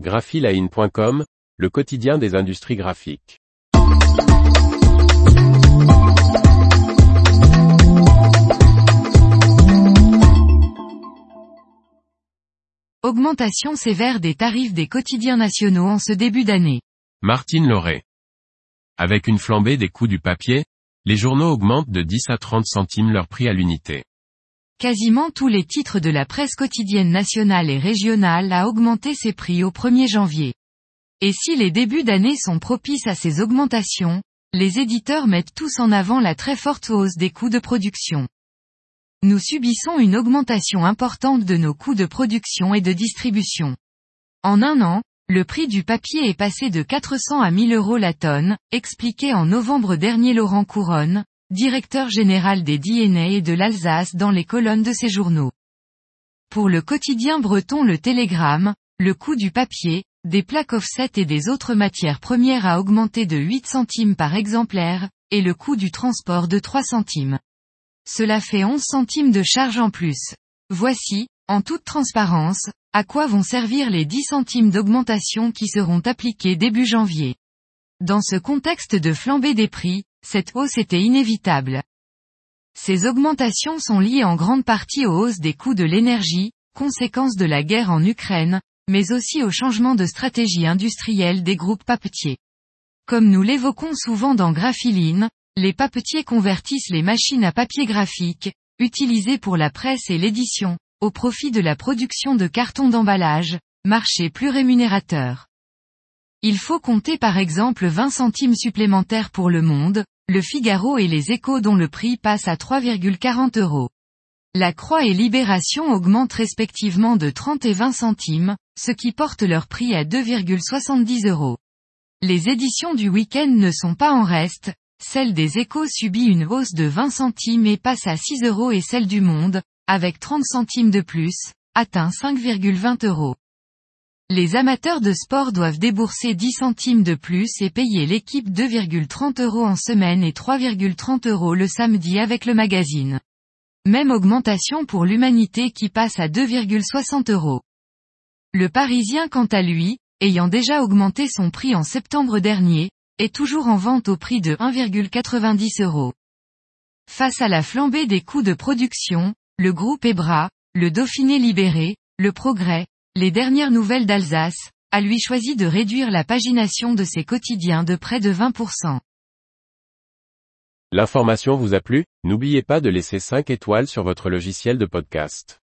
graphiline.com, le quotidien des industries graphiques. Augmentation sévère des tarifs des quotidiens nationaux en ce début d'année. Martine Lauré. Avec une flambée des coûts du papier, les journaux augmentent de 10 à 30 centimes leur prix à l'unité. Quasiment tous les titres de la presse quotidienne nationale et régionale a augmenté ses prix au 1er janvier. Et si les débuts d'année sont propices à ces augmentations, les éditeurs mettent tous en avant la très forte hausse des coûts de production. Nous subissons une augmentation importante de nos coûts de production et de distribution. En un an, le prix du papier est passé de 400 à 1000 euros la tonne, expliqué en novembre dernier Laurent Couronne, directeur général des DNA et de l'Alsace dans les colonnes de ses journaux. Pour le quotidien breton Le Télégramme, le coût du papier, des plaques offset et des autres matières premières a augmenté de 8 centimes par exemplaire, et le coût du transport de 3 centimes. Cela fait 11 centimes de charge en plus. Voici, en toute transparence, à quoi vont servir les 10 centimes d'augmentation qui seront appliqués début janvier. Dans ce contexte de flambée des prix, cette hausse était inévitable. Ces augmentations sont liées en grande partie aux hausses des coûts de l'énergie, conséquence de la guerre en Ukraine, mais aussi au changement de stratégie industrielle des groupes papetiers. Comme nous l'évoquons souvent dans Graphiline, les papetiers convertissent les machines à papier graphique, utilisées pour la presse et l'édition, au profit de la production de cartons d'emballage, marché plus rémunérateur. Il faut compter par exemple 20 centimes supplémentaires pour le monde, le Figaro et les échos dont le prix passe à 3,40 euros. La Croix et Libération augmentent respectivement de 30 et 20 centimes, ce qui porte leur prix à 2,70 euros. Les éditions du week-end ne sont pas en reste, celle des échos subit une hausse de 20 centimes et passe à 6 euros et celle du monde, avec 30 centimes de plus, atteint 5,20 euros. Les amateurs de sport doivent débourser 10 centimes de plus et payer l'équipe 2,30 euros en semaine et 3,30 euros le samedi avec le magazine. Même augmentation pour l'humanité qui passe à 2,60 euros. Le Parisien quant à lui, ayant déjà augmenté son prix en septembre dernier, est toujours en vente au prix de 1,90 euros. Face à la flambée des coûts de production, le groupe Ebra, le Dauphiné libéré, le Progrès, les dernières nouvelles d'Alsace, a lui choisi de réduire la pagination de ses quotidiens de près de 20%. L'information vous a plu? N'oubliez pas de laisser 5 étoiles sur votre logiciel de podcast.